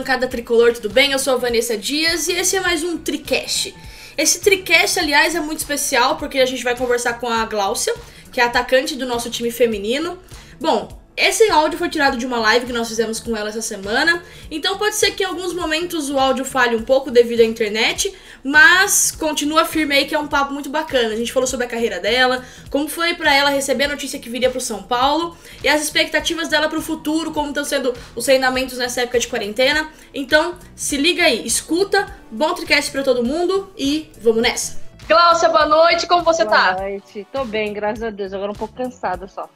do Arquibancada Tricolor, tudo bem? Eu sou a Vanessa Dias e esse é mais um Tricast. Esse Tricast, aliás, é muito especial porque a gente vai conversar com a Gláucia, que é atacante do nosso time feminino. Bom, esse áudio foi tirado de uma live que nós fizemos com ela essa semana, então pode ser que em alguns momentos o áudio falhe um pouco devido à internet, mas continua firme aí que é um papo muito bacana. A gente falou sobre a carreira dela, como foi para ela receber a notícia que viria pro São Paulo e as expectativas dela pro futuro, como estão sendo os treinamentos nessa época de quarentena. Então, se liga aí, escuta, bom tricast para todo mundo e vamos nessa. Cláudia, boa noite, como você boa tá? Boa noite, tô bem, graças a Deus, agora um pouco cansada só.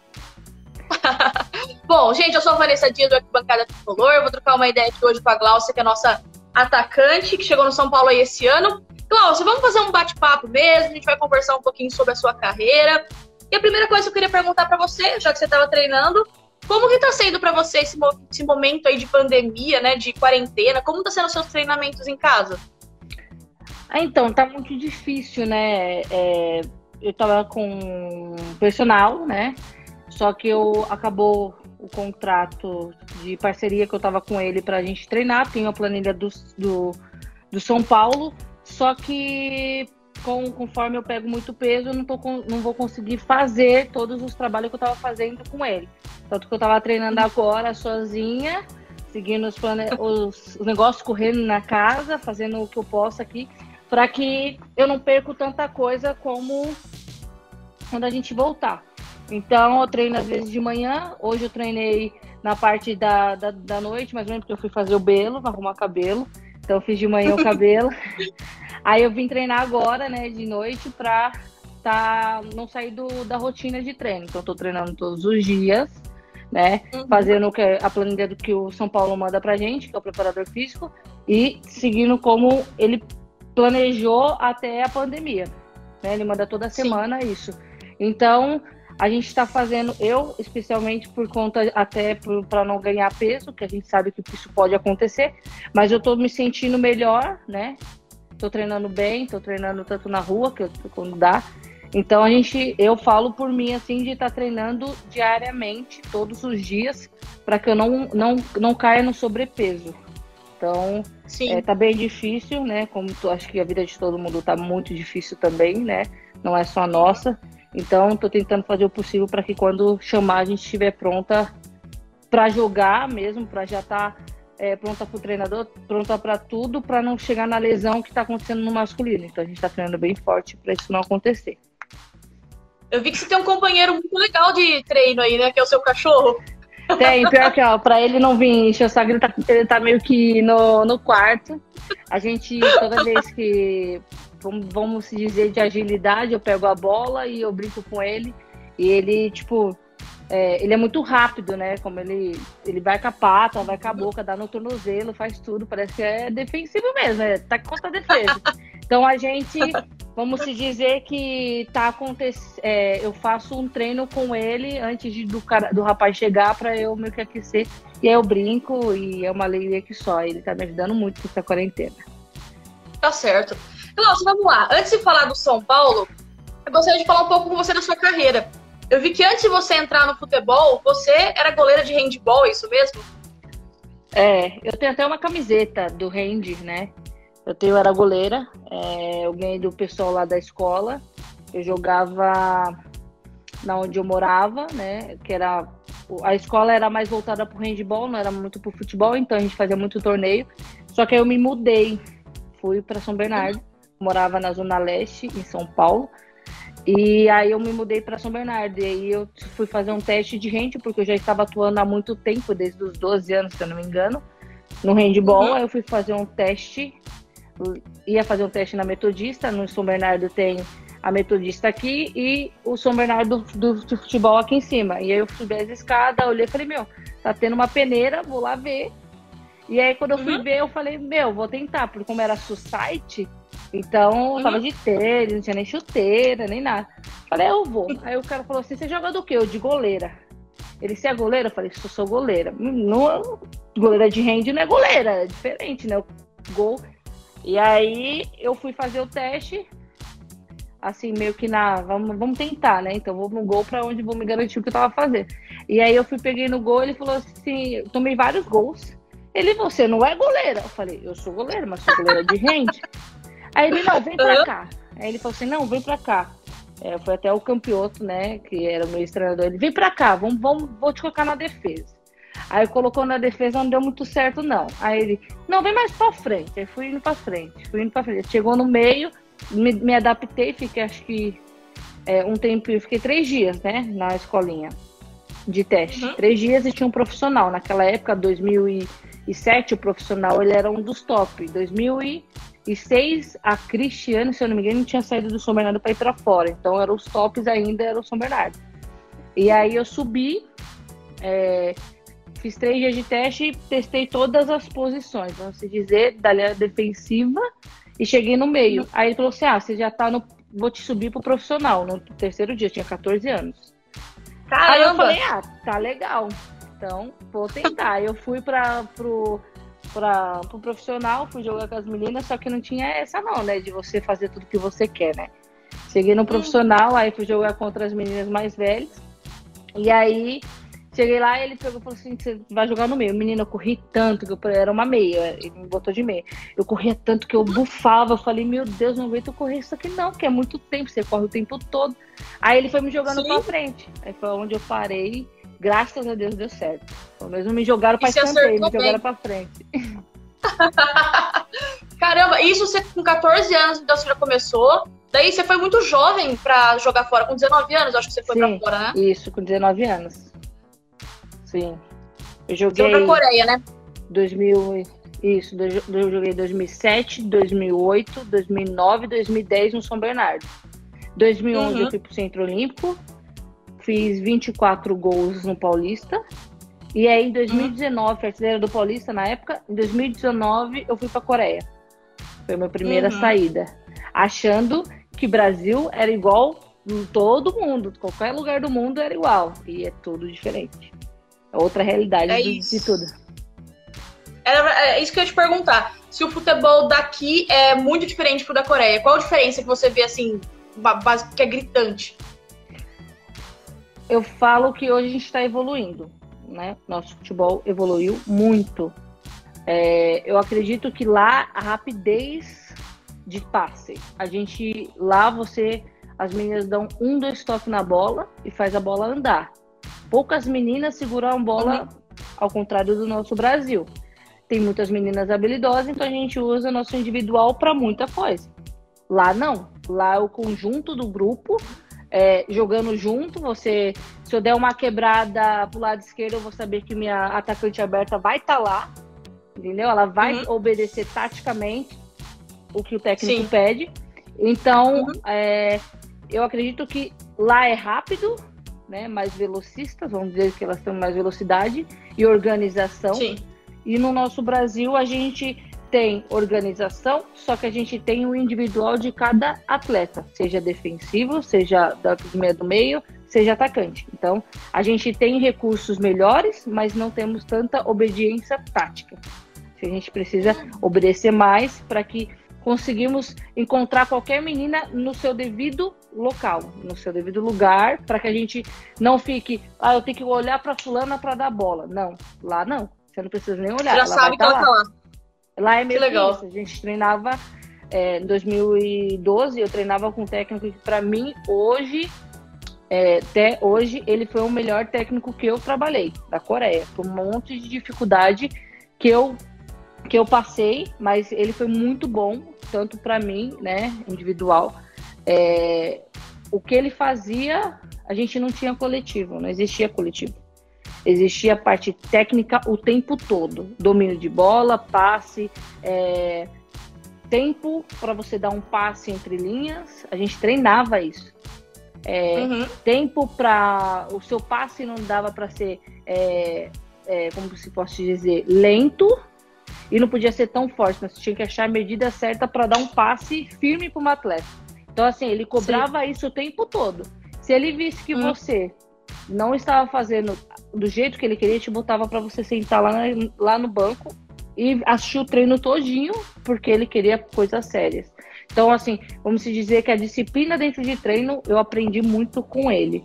Bom, gente, eu sou a Vanessa Dias do Arquibancada Tricolor. vou trocar uma ideia aqui hoje com a Glaucia, que é a nossa atacante, que chegou no São Paulo aí esse ano. Glaucia, vamos fazer um bate-papo mesmo, a gente vai conversar um pouquinho sobre a sua carreira. E a primeira coisa que eu queria perguntar para você, já que você estava treinando, como que tá sendo para você esse, esse, momento aí de pandemia, né, de quarentena? Como tá sendo os seus treinamentos em casa? Ah, então, tá muito difícil, né? É, eu tava com personal, né? Só que eu acabou o contrato de parceria que eu tava com ele pra gente treinar. Tenho a planilha do, do, do São Paulo. Só que com, conforme eu pego muito peso, eu não, tô, não vou conseguir fazer todos os trabalhos que eu tava fazendo com ele. Tanto que eu tava treinando agora sozinha, seguindo os, plane... os, os negócios correndo na casa, fazendo o que eu posso aqui, para que eu não perco tanta coisa como quando a gente voltar. Então, eu treino às vezes de manhã. Hoje eu treinei na parte da, da, da noite, mais ou menos, porque eu fui fazer o belo, arrumar cabelo. Então, eu fiz de manhã o cabelo. Aí, eu vim treinar agora, né, de noite, pra tá, não sair do, da rotina de treino. Então, eu tô treinando todos os dias, né, uhum. fazendo que, a planilha do que o São Paulo manda pra gente, que é o preparador físico, e seguindo como ele planejou até a pandemia. Né? Ele manda toda semana Sim. isso. Então, a gente está fazendo, eu especialmente por conta até para não ganhar peso, que a gente sabe que isso pode acontecer, mas eu estou me sentindo melhor, né? Estou treinando bem, estou treinando tanto na rua, que eu, quando dá. Então a gente, eu falo por mim assim de estar tá treinando diariamente, todos os dias, para que eu não, não, não caia no sobrepeso. Então, Sim. É, tá bem difícil, né? Como tu, acho que a vida de todo mundo tá muito difícil também, né? Não é só a nossa. Então, estou tentando fazer o possível para que quando chamar a gente estiver pronta para jogar mesmo, para já estar tá, é, pronta para o treinador, pronta para tudo, para não chegar na lesão que está acontecendo no masculino. Então, a gente está treinando bem forte para isso não acontecer. Eu vi que você tem um companheiro muito legal de treino aí, né? Que é o seu cachorro. Tem, pior que, ó, pra ele não vir encher o saco, ele tá, ele tá meio que no, no quarto. A gente, toda vez que vamos dizer, de agilidade, eu pego a bola e eu brinco com ele. E ele, tipo, é, ele é muito rápido, né? Como ele, ele vai com a pata, vai com a boca, dá no tornozelo, faz tudo. Parece que é defensivo mesmo, é, tá contra a defesa. Então a gente, vamos se dizer que tá acontecendo. É, eu faço um treino com ele antes de, do, cara, do rapaz chegar para eu meio que aquecer. E aí eu brinco e é uma alegria que só. Ele tá me ajudando muito com essa quarentena. Tá certo. Glaucio, vamos lá. Antes de falar do São Paulo, eu gostaria de falar um pouco com você da sua carreira. Eu vi que antes de você entrar no futebol, você era goleira de handball, é isso mesmo? É, eu tenho até uma camiseta do hand, né? Eu tenho, era goleira, é, eu ganhei do pessoal lá da escola. Eu jogava na onde eu morava, né? Que era a escola era mais voltada para o handball, não era muito para o futebol, então a gente fazia muito torneio. Só que aí eu me mudei, fui para São Bernardo morava na Zona Leste, em São Paulo. E aí eu me mudei para São Bernardo. E aí eu fui fazer um teste de rende, porque eu já estava atuando há muito tempo, desde os 12 anos, se eu não me engano, no handball. Uhum. Aí eu fui fazer um teste, ia fazer um teste na Metodista. No São Bernardo tem a Metodista aqui e o São Bernardo do, do futebol aqui em cima. E aí eu subi as escadas, olhei e falei, meu, tá tendo uma peneira, vou lá ver. E aí quando eu fui uhum. ver, eu falei, meu, vou tentar, porque como era society, então, eu tava de tênis, não tinha nem chuteira, nem nada. Falei, eu vou. Aí o cara falou assim: você joga do quê? Eu de goleira. Ele, você é goleira? Eu falei, sou, sou goleira. Não, goleira de rende não é goleira, é diferente, né? O gol. E aí eu fui fazer o teste, assim, meio que na. Vamos, vamos tentar, né? Então vou no gol pra onde vou me garantir o que eu tava fazendo. E aí eu fui, peguei no gol, ele falou assim: tomei vários gols. Ele, você não é goleira. Eu falei, eu sou goleira, mas sou goleira de rende. Aí ele, não, vem pra cá. Aí ele falou assim, não, vem pra cá. É, foi até o Campioto, né, que era o meu treinador. Ele, vem pra cá, vamos, vamos, vou te colocar na defesa. Aí colocou na defesa, não deu muito certo, não. Aí ele, não, vem mais pra frente. Aí fui indo pra frente, fui indo pra frente. Chegou no meio, me, me adaptei, fiquei acho que é, um tempo, eu fiquei três dias, né, na escolinha de teste. Uhum. Três dias e tinha um profissional. Naquela época, 2007, o profissional ele era um dos top. 2006, a Cristiane, se eu não me engano, tinha saído do São Bernardo para ir para fora. Então, eram os tops ainda, era o São Bernardo. E aí eu subi, é, fiz três dias de teste e testei todas as posições, vamos dizer, da linha defensiva e cheguei no meio. Aí ele falou assim: ah, você já tá no. Vou te subir pro profissional no terceiro dia, tinha 14 anos. Caramba. Aí eu falei, ah, tá legal. Então, vou tentar. eu fui para pro, pra, pro profissional, fui jogar com as meninas, só que não tinha essa não, né? De você fazer tudo que você quer, né? Cheguei no profissional, hum. aí fui jogar contra as meninas mais velhas. E aí Cheguei lá e ele pegou e falou assim: você vai jogar no meio. Menina, eu corri tanto que eu era uma meia, ele me botou de meia. Eu corria tanto que eu bufava. Eu falei: Meu Deus, não aguento correr isso aqui não, que é muito tempo, você corre o tempo todo. Aí ele foi me jogando Sim. pra frente. Aí foi onde eu parei. Graças a Deus deu certo. Pelo menos me jogaram pra escanteio, me jogaram pra frente. Caramba, isso você com 14 anos, então você já começou. Daí você foi muito jovem pra jogar fora, com 19 anos, acho que você foi pra fora, né? Isso, com 19 anos. Sim. Eu joguei. Você Coreia, né? 2000, isso, eu joguei 2007, 2008, 2009, 2010 no São Bernardo. 2011 uhum. eu fui pro Centro Olímpico, fiz 24 gols no Paulista. E aí em 2019, uhum. artilheira do Paulista na época, em 2019 eu fui pra Coreia. Foi a minha primeira uhum. saída. Achando que Brasil era igual todo mundo, qualquer lugar do mundo era igual. E é tudo diferente. É outra realidade é de, de, tudo. É, é isso que eu ia te perguntar. Se o futebol daqui é muito diferente pro da Coreia, qual a diferença que você vê assim, que é gritante? Eu falo que hoje a gente está evoluindo, né? Nosso futebol evoluiu muito. É, eu acredito que lá a rapidez de passe, a gente lá você, as meninas dão um, dois toques na bola e faz a bola andar poucas meninas seguram bola uhum. ao contrário do nosso Brasil. Tem muitas meninas habilidosas, então a gente usa nosso individual para muita coisa. Lá não. Lá é o conjunto do grupo é, jogando junto. Você, se eu der uma quebrada pro lado esquerdo, eu vou saber que minha atacante aberta vai estar tá lá, entendeu? Ela vai uhum. obedecer taticamente o que o técnico Sim. pede. Então, uhum. é, eu acredito que lá é rápido, né, mais velocistas, vamos dizer que elas têm mais velocidade e organização. Sim. E no nosso Brasil a gente tem organização, só que a gente tem o individual de cada atleta, seja defensivo, seja da meia do meio, seja atacante. Então, a gente tem recursos melhores, mas não temos tanta obediência tática. A gente precisa obedecer mais para que conseguimos encontrar qualquer menina no seu devido local, no seu devido lugar, para que a gente não fique, ah, eu tenho que olhar para fulana para dar bola. Não, lá não. Você não precisa nem olhar. Você já sabe que ela tá lá. Lá é meio que legal. Isso. A gente treinava é, em 2012, eu treinava com um técnico que para mim hoje é, até hoje ele foi o melhor técnico que eu trabalhei da Coreia. Por um monte de dificuldade que eu que eu passei, mas ele foi muito bom, tanto para mim, né, individual. É, o que ele fazia, a gente não tinha coletivo, não existia coletivo. Existia a parte técnica o tempo todo, domínio de bola, passe, é, tempo para você dar um passe entre linhas. A gente treinava isso. É, uhum. Tempo para o seu passe não dava para ser, é, é, como se posso dizer, lento e não podia ser tão forte, mas você tinha que achar a medida certa para dar um passe firme para um atleta. Então, assim, ele cobrava Sim. isso o tempo todo. Se ele visse que hum. você não estava fazendo do jeito que ele queria, te botava para você sentar lá, lá no banco e assistir o treino todinho, porque ele queria coisas sérias. Então, assim, vamos dizer que a disciplina dentro de treino eu aprendi muito com ele.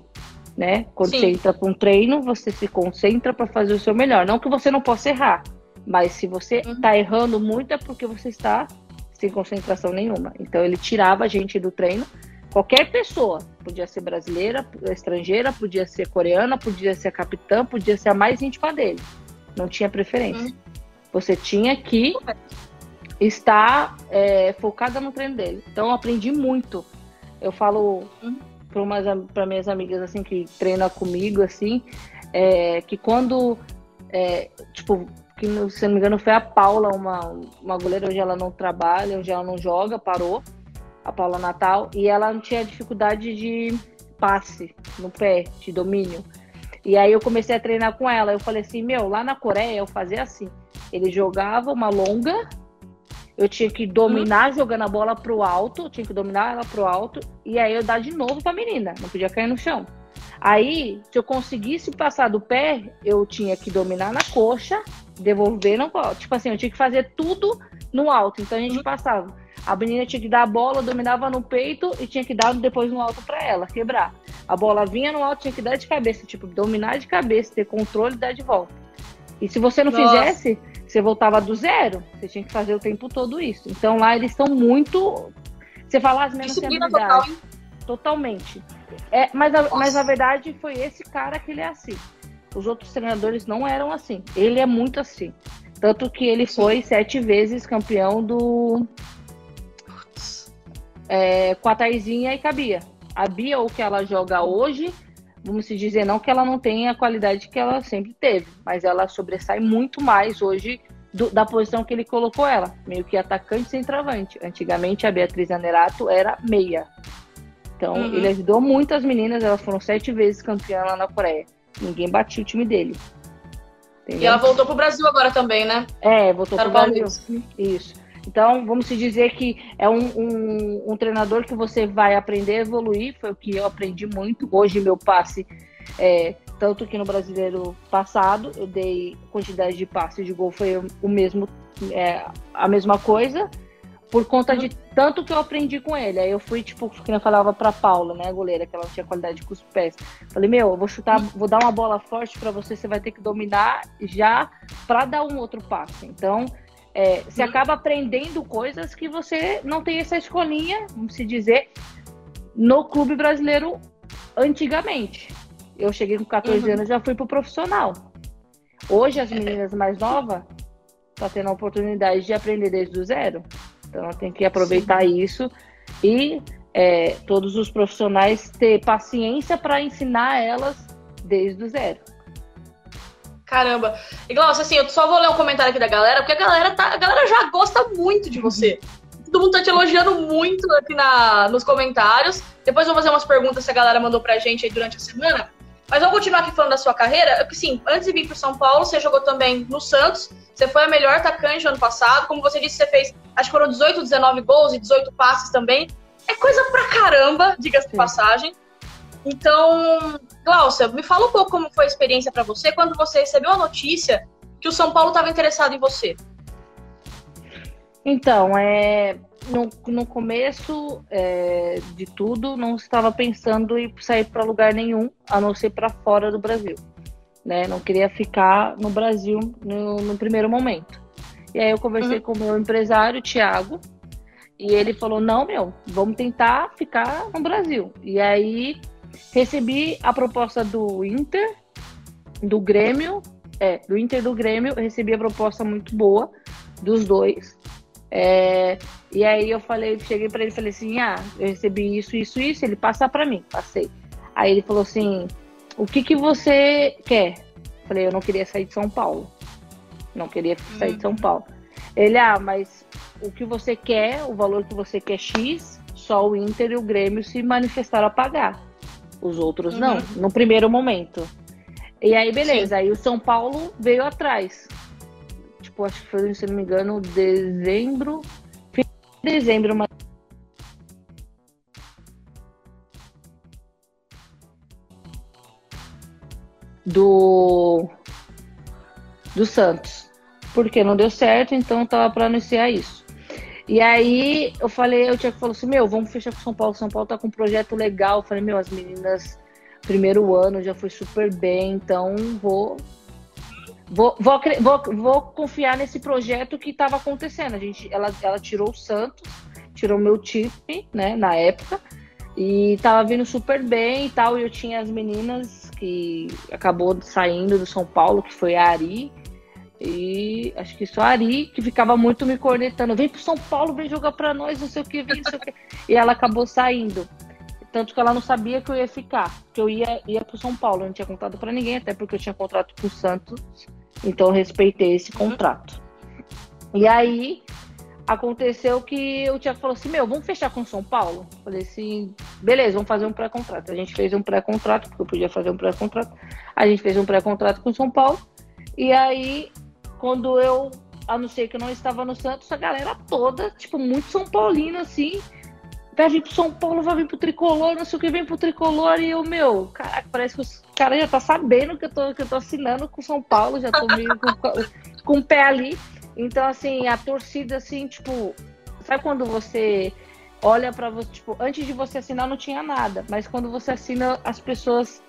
Né? Quando Sim. você entra para um treino, você se concentra para fazer o seu melhor. Não que você não possa errar, Mas se você Uhum. tá errando muito é porque você está sem concentração nenhuma. Então ele tirava a gente do treino. Qualquer pessoa, podia ser brasileira, estrangeira, podia ser coreana, podia ser capitã, podia ser a mais íntima dele. Não tinha preferência. Uhum. Você tinha que estar é, focada no treino dele. Então eu aprendi muito. Eu falo Uhum. para minhas amigas assim que treinam comigo assim, é, que quando é, tipo que se não me engano foi a Paula, uma, uma goleira hoje ela não trabalha, hoje ela não joga, parou, a Paula Natal, e ela não tinha dificuldade de passe no pé, de domínio. E aí eu comecei a treinar com ela. Eu falei assim, meu, lá na Coreia eu fazia assim. Ele jogava uma longa, eu tinha que dominar jogando a bola pro alto, eu tinha que dominar ela pro alto, e aí eu dar de novo pra menina, não podia cair no chão. Aí, se eu conseguisse passar do pé, eu tinha que dominar na coxa, devolver no. Tipo assim, eu tinha que fazer tudo no alto. Então a gente passava. A menina tinha que dar a bola, dominava no peito e tinha que dar depois no alto pra ela, quebrar. A bola vinha no alto, tinha que dar de cabeça, tipo, dominar de cabeça, ter controle e dar de volta. E se você não Nossa. fizesse, você voltava do zero. Você tinha que fazer o tempo todo isso. Então lá eles estão muito. Você fala as habilidade. total, hein? Totalmente. É, mas, a, mas na verdade foi esse cara que ele é assim. Os outros treinadores não eram assim. Ele é muito assim. Tanto que ele foi sete vezes campeão do. É, com a Taizinha e com a Bia. A Bia, o que ela joga hoje, vamos se dizer, não que ela não tenha a qualidade que ela sempre teve, mas ela sobressai muito mais hoje do- da posição que ele colocou ela, meio que atacante e centroavante. Antigamente a Beatriz Anerato era meia. Então Uhum. ele ajudou muito as meninas, elas foram sete vezes campeãs lá na Coreia. Ninguém batia o time dele. E Entendeu? ela voltou pro Brasil agora também, né? É, voltou pro no Brasil. Isso. Então, vamos se dizer que é um, um, um treinador que você vai aprender a evoluir, foi o que eu aprendi muito. Hoje, meu passe, é, tanto que no brasileiro passado, eu dei quantidade de passes de gol, foi o mesmo, é, a mesma coisa, por conta de tanto que eu aprendi com ele. Aí eu fui, tipo, que eu falava pra Paula, né, goleira, que ela tinha qualidade com os pés. Falei, meu, eu vou chutar, vou dar uma bola forte pra você, você vai ter que dominar já pra dar um outro passe. Então, é, você acaba aprendendo coisas que você não tem essa escolinha, vamos se dizer, no clube brasileiro antigamente. Eu cheguei com 14 Uhum. anos e já fui pro profissional. Hoje as meninas mais novas tá tendo a oportunidade de aprender desde o zero. Então ela tem que aproveitar isso e é, todos os profissionais ter paciência para ensinar elas desde o zero. Caramba. E Glaucio, assim, eu só vou ler um comentário aqui da galera, porque a galera, tá, a galera já gosta muito de você. Todo mundo tá te elogiando muito aqui na, nos comentários. Depois eu vou fazer umas perguntas que a galera mandou pra gente aí durante a semana. Mas vamos continuar aqui falando da sua carreira. Porque, sim, antes de vir pro São Paulo, você jogou também no Santos. Você foi a melhor atacante do ano passado. Como você disse, você fez, acho que foram 18, 19 gols e 18 passes também. É coisa pra caramba, diga-se de passagem. Então, Glaucia, me fala um pouco como foi a experiência pra você quando você recebeu a notícia que o São Paulo estava interessado em você. Então, é, no, no começo é, de tudo, não estava pensando em sair para lugar nenhum, a não ser para fora do Brasil. Né? Não queria ficar no Brasil no, no primeiro momento. E aí eu conversei Uhum. com o meu empresário, Thiago, e ele falou: não, meu, vamos tentar ficar no Brasil. E aí recebi a proposta do Inter, do Grêmio, é, do Inter do Grêmio, eu recebi a proposta muito boa dos dois. É, e aí eu falei, cheguei para ele e falei assim, ah, eu recebi isso, isso, isso, ele passa para mim, passei. Aí ele falou assim, o que que você quer? Falei, eu não queria sair de São Paulo. Não queria sair de São Paulo. Ele, ah, mas o que você quer, o valor que você quer X, só o Inter e o Grêmio se manifestaram a pagar. Os outros não, Uhum. no primeiro momento. E aí, beleza, aí o São Paulo veio atrás. Tipo, acho que foi, se não me engano, dezembro. Fim de dezembro, mas. Do. Do Santos. Porque não deu certo, então tava para anunciar isso. E aí eu falei, o Tiago falou assim, meu, vamos fechar com São Paulo. São Paulo tá com um projeto legal. Eu falei, meu, as meninas, primeiro ano já foi super bem, então vou vou, vou, vou, vou confiar nesse projeto que estava acontecendo. A gente, ela, ela tirou o Santos, tirou meu time, né, na época, e tava vindo super bem e tal. E eu tinha as meninas que acabou saindo do São Paulo, que foi a Ari. E acho que só a Ari, que ficava muito me cornetando. Vem pro São Paulo, vem jogar pra nós, não sei o que, vem, não sei o que. E ela acabou saindo. Tanto que ela não sabia que eu ia ficar, que eu ia, ia pro São Paulo. Eu não tinha contado para ninguém, até porque eu tinha contrato com o Santos. Então eu respeitei esse contrato. E aí aconteceu que o Thiago falou assim: Meu, vamos fechar com São Paulo? Falei assim: beleza, vamos fazer um pré-contrato. A gente fez um pré-contrato, porque eu podia fazer um pré-contrato. A gente fez um pré-contrato com São Paulo. E aí, quando eu anunciei que eu não estava no Santos, a galera toda, tipo, muito São Paulino, assim, vai vir pro São Paulo, vai vir pro Tricolor, não sei o que, vem pro Tricolor. E eu, meu, caraca, parece que os caras já tá sabendo que eu tô, que eu tô assinando com São Paulo, já tô meio com, com o pé ali. Então, assim, a torcida, assim, tipo, sabe quando você olha para você, tipo, antes de você assinar não tinha nada, mas quando você assina, as pessoas,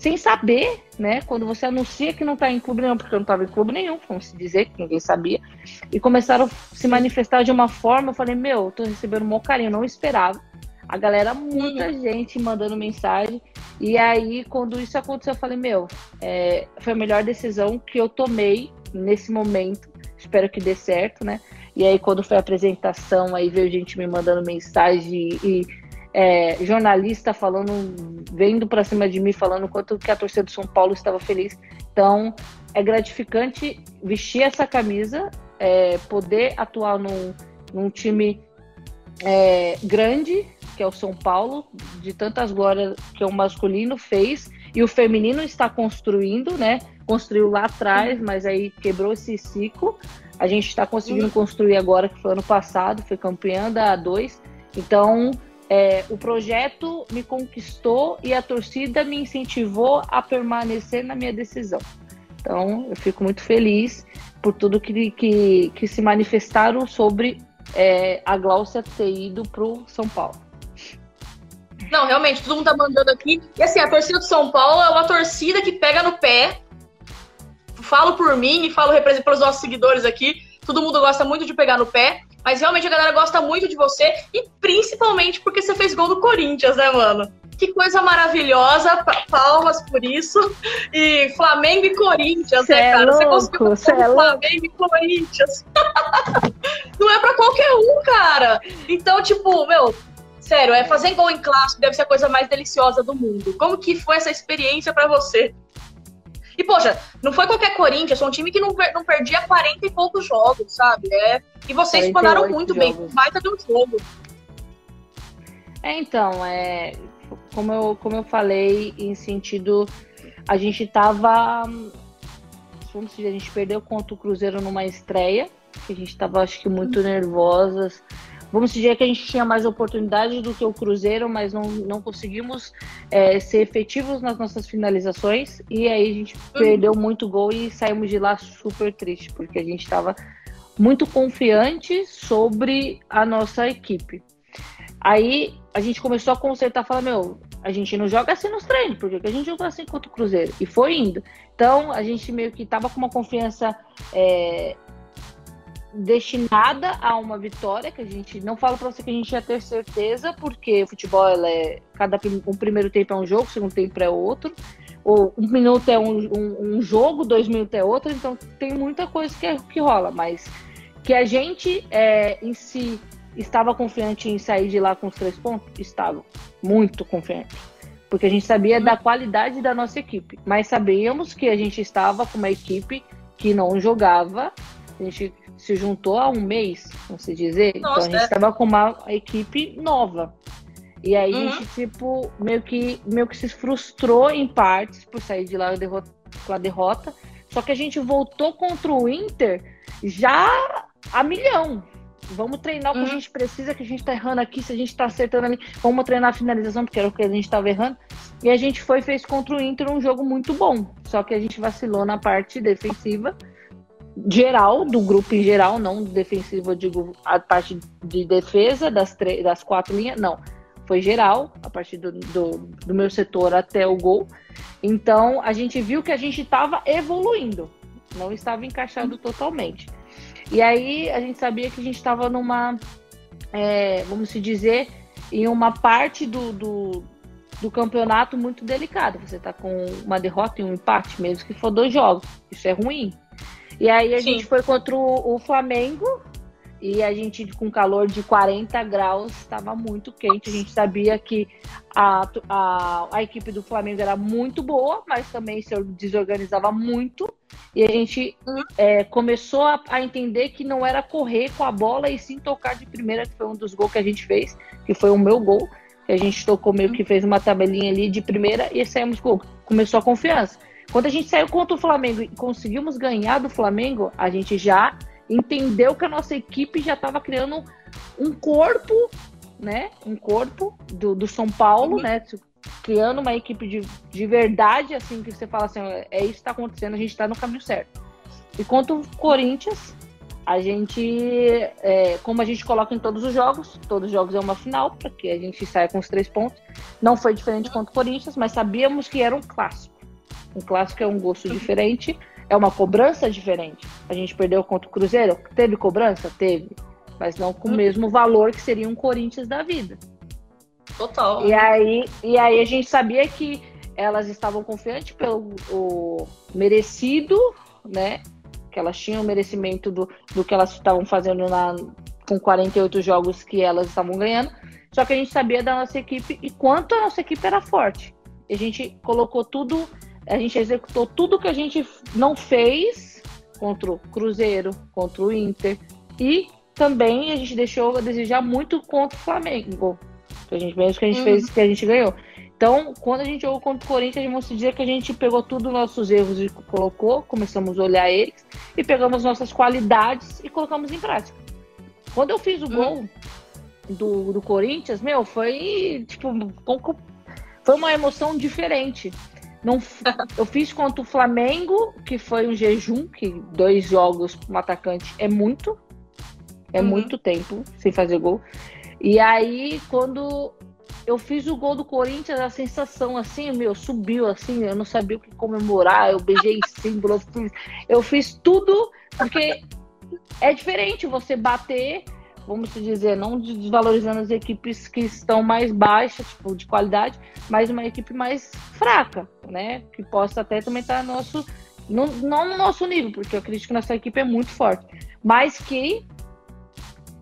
sem saber, né, quando você anuncia que não tá em clube nenhum, porque eu não tava em clube nenhum, vamos se dizer, que ninguém sabia, e começaram a se manifestar de uma forma, eu falei, meu, tô recebendo um bom carinho, não esperava. A galera, muita gente mandando mensagem. E aí, quando isso aconteceu, eu falei, meu, é, foi a melhor decisão que eu tomei nesse momento espero que dê certo, né? E aí, quando foi a apresentação, aí veio gente me mandando mensagem e é, jornalista falando, vendo para cima de mim, falando quanto que a torcida do São Paulo estava feliz. Então, é gratificante vestir essa camisa, é, poder atuar num, num time é, grande, que é o São Paulo, de tantas glórias que o masculino fez e o feminino está construindo, né? Construiu lá atrás, mas aí quebrou esse ciclo. A gente está conseguindo construir agora, que foi ano passado, foi campeã da A2. Então, é, o projeto me conquistou e a torcida me incentivou a permanecer na minha decisão. Então, eu fico muito feliz por tudo que, que, que se manifestaram sobre é, a Glaucia ter ido para o São Paulo. Não, realmente, todo mundo tá mandando aqui. E assim, a torcida do São Paulo é uma torcida que pega no pé. Falo por mim e falo pelos nossos seguidores aqui. Todo mundo gosta muito de pegar no pé. Mas realmente a galera gosta muito de você. E principalmente porque você fez gol do Corinthians, né, mano? Que coisa maravilhosa. Palmas por isso. E Flamengo e Corinthians, cê né, é cara? Louco, você conseguiu fazer é Flamengo e Corinthians. Não é pra qualquer um, cara. Então, tipo, meu, Sério, é fazer gol em clássico deve ser a coisa mais deliciosa do mundo. Como que foi essa experiência para você? E, poxa, não foi qualquer Corinthians, foi um time que não, não perdia 40 e poucos jogos, sabe? É, e vocês mandaram muito jogos. bem, baita de um jogo. É, então, é, como, eu, como eu falei, em sentido, a gente tava. Vamos dizer, a gente perdeu contra o Cruzeiro numa estreia, que a gente tava, acho que, muito nervosas Vamos dizer que a gente tinha mais oportunidade do que o Cruzeiro, mas não, não conseguimos é, ser efetivos nas nossas finalizações. E aí a gente perdeu muito gol e saímos de lá super triste, porque a gente estava muito confiante sobre a nossa equipe. Aí a gente começou a consertar, falar, meu, a gente não joga assim nos treinos, porque a gente jogou assim contra o Cruzeiro. E foi indo. Então a gente meio que tava com uma confiança é, destinada a uma vitória, que a gente não fala para você que a gente ia ter certeza, porque o futebol é cada um primeiro tempo é um jogo, segundo tempo é outro, ou um minuto é um, um, um jogo, dois minutos é outro, então tem muita coisa que, é, que rola, mas que a gente é, em si estava confiante em sair de lá com os três pontos, estava muito confiante. Porque a gente sabia da qualidade da nossa equipe, mas sabíamos que a gente estava com uma equipe que não jogava, a gente se juntou há um mês, vamos dizer. Nossa, então a gente estava é. com uma equipe nova. E aí uhum. a gente, tipo, meio que, meio que se frustrou em partes por sair de lá com a derrota. Só que a gente voltou contra o Inter já a milhão. Vamos treinar o que uhum. a gente precisa, que a gente tá errando aqui, se a gente tá acertando ali, vamos treinar a finalização, porque era o que a gente tava errando. E a gente foi fez contra o Inter um jogo muito bom. Só que a gente vacilou na parte defensiva geral, do grupo em geral, não defensivo, eu digo a parte de defesa das, das quatro linhas, não. Foi geral, a partir do, do, do meu setor até o gol. Então, a gente viu que a gente estava evoluindo. não estava encaixado totalmente. E aí a gente sabia que a gente estava numa, é, vamos se dizer, em uma parte do, do, do campeonato muito delicada. Você está com uma derrota e um empate, mesmo que for dois jogos. Isso é ruim. E aí a Sim. gente foi contra o, o Flamengo, e a gente, com calor de 40 graus, estava muito quente. A gente sabia que a, a, a equipe do Flamengo era muito boa, mas também se desorganizava muito. E a gente uhum. é, começou a, a, entender que não era correr com a bola e sim tocar de primeira, que foi um dos gols que a gente fez, que foi o meu gol. Que a gente tocou meio que fez uma tabelinha ali de primeira e saímos gol. Começou a confiança. Quando a gente saiu contra o Flamengo e conseguimos ganhar do Flamengo, a gente já entendeu que a nossa equipe já estava criando um corpo, né? Um corpo do, do São Paulo, uhum. né? Criando uma equipe de, de verdade, assim, que você fala assim, é isso que está acontecendo, a gente está no caminho certo. E quanto o Corinthians, a gente, é, como a gente coloca em todos os jogos, todos os jogos é uma final, porque a gente sai com os três pontos. Não foi diferente contra o Corinthians, mas sabíamos que era um clássico. Um clássico é um gosto diferente é uma cobrança diferente. A gente perdeu contra o Cruzeiro? Teve cobrança? Teve. Mas não com o mesmo valor que seria um Corinthians da vida. Total. E aí, e aí a gente sabia que elas estavam confiantes pelo o merecido, né? Que elas tinham o merecimento do, do que elas estavam fazendo na, com 48 jogos que elas estavam ganhando. Só que a gente sabia da nossa equipe e quanto a nossa equipe era forte. A gente colocou tudo a gente executou tudo que a gente não fez contra o Cruzeiro, contra o Inter e também a gente deixou a desejar muito contra o Flamengo. Que a gente mesmo que a gente uhum. fez que a gente ganhou. Então, quando a gente jogou contra o Corinthians, a gente se dizer que a gente pegou tudo os nossos erros e colocou, começamos a olhar eles e pegamos nossas qualidades e colocamos em prática. Quando eu fiz o uhum. gol do, do Corinthians, meu, foi tipo, foi uma emoção diferente. Não, eu fiz contra o Flamengo, que foi um jejum, que dois jogos para um atacante é muito. É uhum. muito tempo sem fazer gol. E aí, quando eu fiz o gol do Corinthians, a sensação assim, meu, subiu assim, eu não sabia o que comemorar, eu beijei símbolo, eu fiz, eu fiz tudo, porque é diferente você bater vamos dizer, não desvalorizando as equipes que estão mais baixas, tipo, de qualidade, mas uma equipe mais fraca, né? Que possa até também estar no nosso, no, não no nosso nível, porque eu acredito que nossa equipe é muito forte, mas que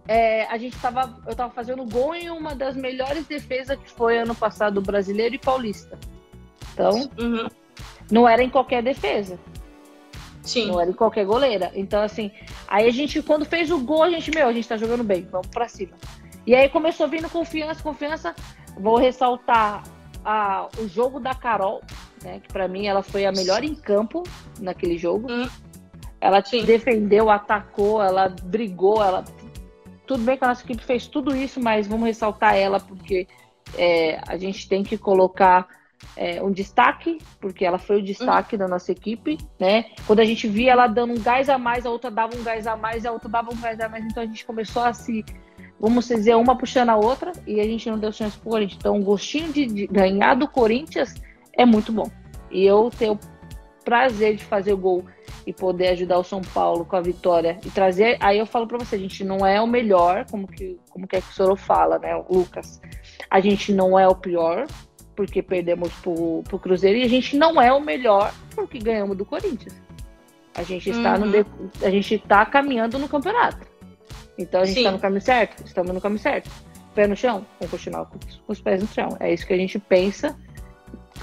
é, a gente tava, eu estava fazendo gol em uma das melhores defesas que foi ano passado brasileiro e paulista. Então, uhum. não era em qualquer defesa. Sim. Não era em qualquer goleira. Então, assim, aí a gente, quando fez o gol, a gente, meu, a gente tá jogando bem, vamos pra cima. E aí começou vindo confiança, confiança. Vou ressaltar a, o jogo da Carol, né? Que para mim ela foi a melhor em campo naquele jogo. Hum. Ela Sim. defendeu, atacou, ela brigou, ela. Tudo bem que a nossa equipe fez tudo isso, mas vamos ressaltar ela porque é, a gente tem que colocar é, um destaque, porque ela foi o destaque uhum. da nossa equipe, né? Quando a gente via ela dando um gás a mais, a outra dava um gás a mais, a outra dava um gás a mais, então a gente começou a se, vamos dizer, uma puxando a outra, e a gente não deu chance pro Corinthians. Então, o gostinho de, de ganhar do Corinthians é muito bom. E eu tenho o prazer de fazer o gol e poder ajudar o São Paulo com a vitória e trazer. Aí eu falo para você, a gente não é o melhor, como que, como que é que o Soro fala, né, o Lucas? A gente não é o pior, porque perdemos pro, pro Cruzeiro e a gente não é o melhor porque ganhamos do Corinthians. A gente está uhum. no a gente está caminhando no campeonato. Então a gente está no caminho certo, estamos no caminho certo. Pé no chão, vamos continuar com os pés no chão. É isso que a gente pensa.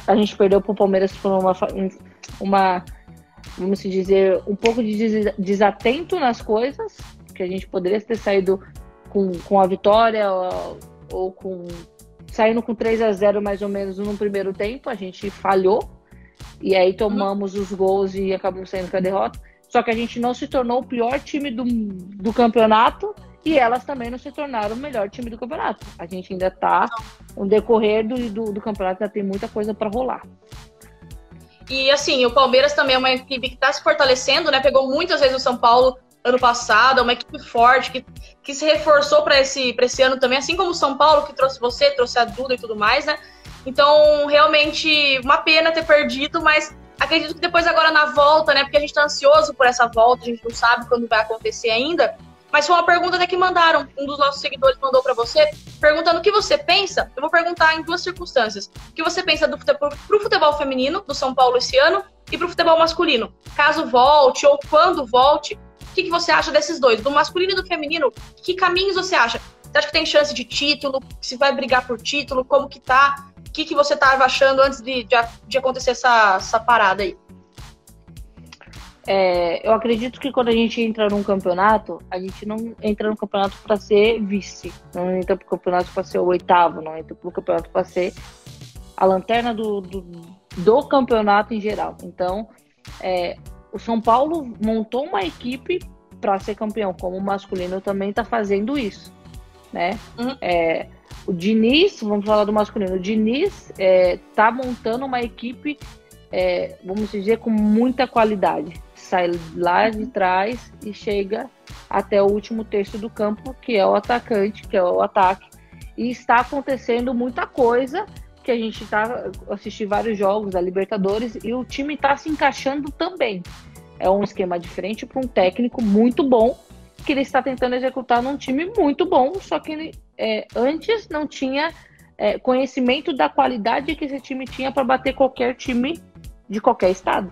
A gente perdeu pro Palmeiras por uma uma vamos dizer, um pouco de desatento nas coisas, que a gente poderia ter saído com, com a vitória ou, ou com saindo com 3 a 0 mais ou menos no primeiro tempo, a gente falhou. E aí tomamos os gols e acabamos saindo com a derrota. Só que a gente não se tornou o pior time do, do campeonato e elas também não se tornaram o melhor time do campeonato. A gente ainda está no decorrer do, do, do campeonato, ainda tem muita coisa para rolar. E assim, o Palmeiras também é uma equipe que está se fortalecendo, né? Pegou muitas vezes o São Paulo ano passado, é uma equipe forte que, que se reforçou para esse, esse ano também, assim como o São Paulo, que trouxe você, trouxe a Duda e tudo mais, né? Então, realmente, uma pena ter perdido, mas Acredito que depois agora na volta, né? Porque a gente tá ansioso por essa volta, a gente não sabe quando vai acontecer ainda. Mas foi uma pergunta que mandaram, um dos nossos seguidores mandou para você, perguntando o que você pensa. Eu vou perguntar em duas circunstâncias. O que você pensa do futebol, pro futebol feminino do São Paulo esse ano e pro futebol masculino? Caso volte ou quando volte, o que, que você acha desses dois? Do masculino e do feminino, que caminhos você acha? Você acha que tem chance de título? Se vai brigar por título? Como que tá? O que, que você estava achando antes de, de, de acontecer essa, essa parada aí? É, eu acredito que quando a gente entra num campeonato, a gente não entra no campeonato para ser vice, não entra pro campeonato para ser o oitavo, não entra pro campeonato para ser a lanterna do, do, do, campeonato em geral. Então, é, o São Paulo montou uma equipe para ser campeão, como o masculino também está fazendo isso, né? Uhum. É, o Diniz, vamos falar do masculino, o Diniz está montando uma equipe, é, vamos dizer, com muita qualidade sai lá de trás e chega até o último terço do campo, que é o atacante, que é o ataque. E está acontecendo muita coisa que a gente está assistindo vários jogos da Libertadores e o time está se encaixando também. É um esquema diferente para um técnico muito bom que ele está tentando executar num time muito bom, só que ele é, antes não tinha é, conhecimento da qualidade que esse time tinha para bater qualquer time de qualquer estado.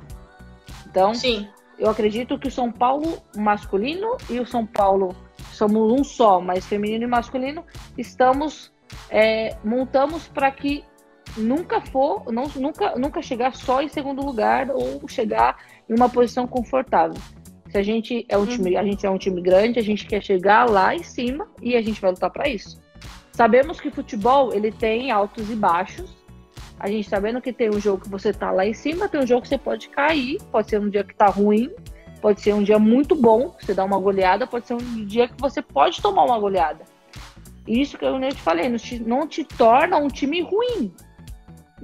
Então, Sim eu acredito que o São Paulo masculino e o São Paulo somos um só, mas feminino e masculino estamos é, montamos para que nunca for, não, nunca, nunca chegar só em segundo lugar ou chegar em uma posição confortável. Se a gente é um time, a gente é um time grande, a gente quer chegar lá em cima e a gente vai lutar para isso. Sabemos que futebol ele tem altos e baixos, a gente sabendo que tem um jogo que você tá lá em cima, tem um jogo que você pode cair, pode ser um dia que tá ruim, pode ser um dia muito bom, você dá uma goleada, pode ser um dia que você pode tomar uma goleada. Isso que eu te falei, não te, não te torna um time ruim.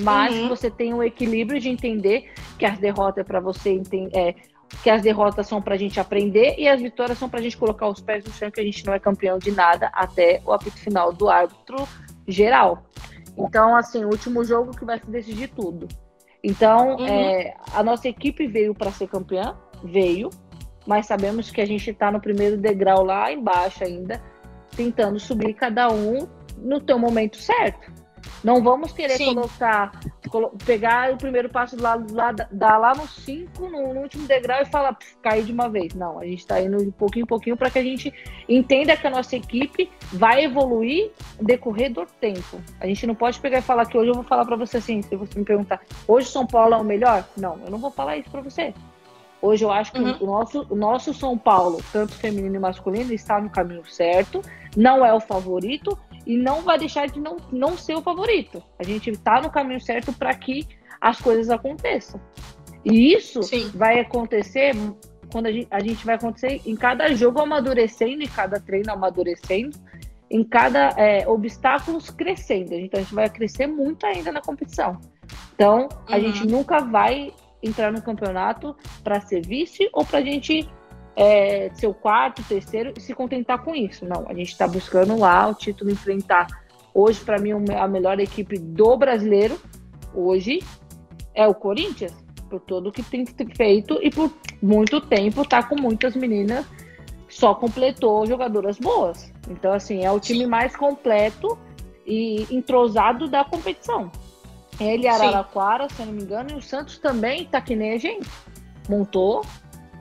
Mas uhum. você tem o equilíbrio de entender que as derrotas é para você entender. É, que as derrotas são para a gente aprender e as vitórias são para a gente colocar os pés no chão, que a gente não é campeão de nada até o apito final do árbitro geral. Então, assim, o último jogo que vai se decidir tudo. Então, uhum. é, a nossa equipe veio para ser campeã, veio, mas sabemos que a gente está no primeiro degrau lá embaixo ainda, tentando subir cada um no seu momento certo. Não vamos querer Sim. colocar, pegar o primeiro passo lá, lá, dar lá no 5, no, no, último degrau e falar, cair de uma vez. Não, a gente está indo de pouquinho em pouquinho para que a gente entenda que a nossa equipe vai evoluir decorrer do tempo. A gente não pode pegar e falar que hoje eu vou falar para você assim, se você me perguntar, hoje São Paulo é o melhor? Não, eu não vou falar isso para você. Hoje eu acho que uhum. o, nosso, o nosso São Paulo, tanto feminino e masculino, está no caminho certo, não é o favorito, e não vai deixar de não, não ser o favorito. A gente está no caminho certo para que as coisas aconteçam. E isso Sim. vai acontecer quando a gente, a gente vai acontecer em cada jogo amadurecendo, em cada treino amadurecendo, em cada é, obstáculo crescendo. Então a gente vai crescer muito ainda na competição. Então a uhum. gente nunca vai entrar no campeonato para ser vice ou para a gente é, ser o quarto, terceiro e se contentar com isso. Não, a gente está buscando lá o título enfrentar. Hoje, para mim, a melhor equipe do brasileiro, hoje, é o Corinthians, por tudo que tem feito e por muito tempo tá com muitas meninas, só completou jogadoras boas. Então, assim, é o time mais completo e entrosado da competição. Ele, Araraquara, Sim. se eu não me engano, e o Santos também tá que nem a gente. Montou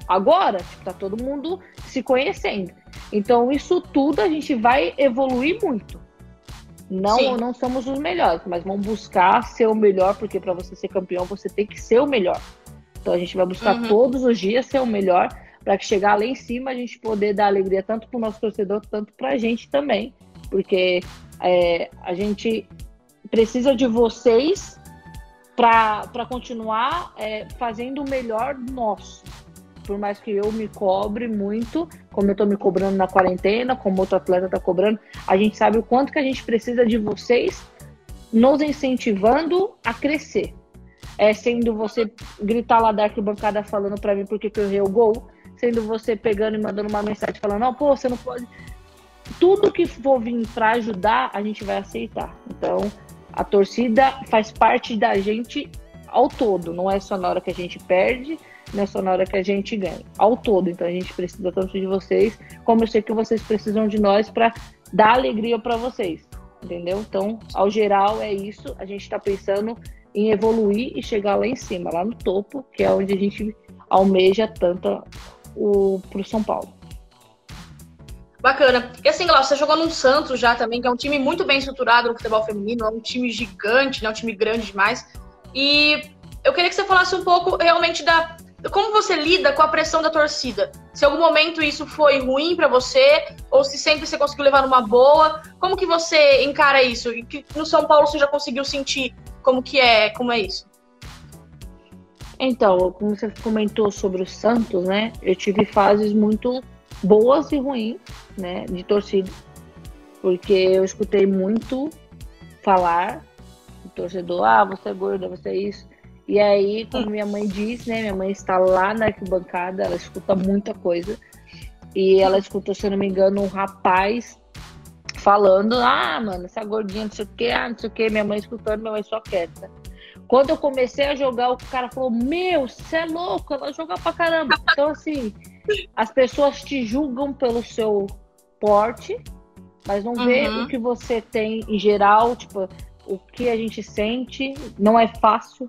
agora, tipo, tá todo mundo se conhecendo. Então, isso tudo a gente vai evoluir muito. Não, não somos os melhores, mas vamos buscar ser o melhor, porque para você ser campeão, você tem que ser o melhor. Então, a gente vai buscar uhum. todos os dias ser o melhor, para que chegar lá em cima a gente poder dar alegria tanto para o nosso torcedor, tanto para a gente também. Porque é, a gente precisa de vocês para continuar é, fazendo o melhor nosso por mais que eu me cobre muito, como eu estou me cobrando na quarentena, como outro atleta está cobrando, a gente sabe o quanto que a gente precisa de vocês nos incentivando a crescer. É, sendo você gritar lá da arquibancada falando para mim porque que eu errei o gol, sendo você pegando e mandando uma mensagem falando, não, pô, você não pode. Tudo que for vir para ajudar, a gente vai aceitar. Então, a torcida faz parte da gente ao todo, não é só na hora que a gente perde, na hora que a gente ganha, ao todo. Então a gente precisa tanto de vocês, como eu sei que vocês precisam de nós para dar alegria para vocês, entendeu? Então, ao geral, é isso. A gente está pensando em evoluir e chegar lá em cima, lá no topo, que é onde a gente almeja tanto o, pro São Paulo. Bacana. E assim, Glaucio, você jogou no Santos já também, que é um time muito bem estruturado no futebol feminino, é um time gigante, né? um time grande demais. E eu queria que você falasse um pouco realmente da como você lida com a pressão da torcida. Se algum momento isso foi ruim para você, ou se sempre você conseguiu levar numa boa. Como que você encara isso? E que no São Paulo você já conseguiu sentir como que é, como é isso? Então, como você comentou sobre o Santos, né? Eu tive fases muito boas e ruins, né, de torcida. Porque eu escutei muito falar do torcedor, ah, você é gorda, você é isso. E aí, como minha mãe disse, né, minha mãe está lá na arquibancada, ela escuta muita coisa. E ela escutou, se eu não me engano, um rapaz falando, ah, mano, essa gordinha, não sei o que, ah, não sei o que, minha mãe escutando, minha mãe só quieta. Quando eu comecei a jogar, o cara falou, meu, você é louco, ela joga pra caramba. Então, assim, as pessoas te julgam pelo seu porte, mas não uhum. vê o que você tem em geral, tipo, o que a gente sente. Não é fácil.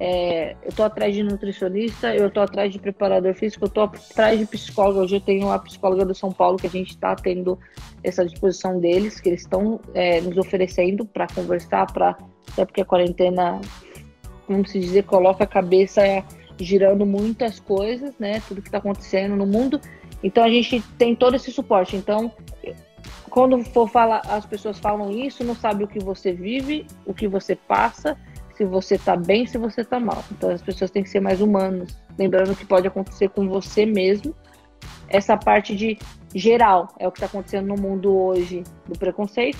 É, eu tô atrás de nutricionista, eu tô atrás de preparador físico, eu tô atrás de psicóloga. Hoje eu tenho a psicóloga do São Paulo que a gente está tendo essa disposição deles, que eles estão é, nos oferecendo para conversar, para até porque a quarentena, como se dizer, coloca a cabeça girando muitas coisas, né? Tudo que está acontecendo no mundo. Então a gente tem todo esse suporte. Então, quando for falar, as pessoas falam isso, não sabe o que você vive, o que você passa, se você está bem, se você está mal. Então as pessoas têm que ser mais humanas, lembrando que pode acontecer com você mesmo. Essa parte de geral é o que está acontecendo no mundo hoje do preconceito.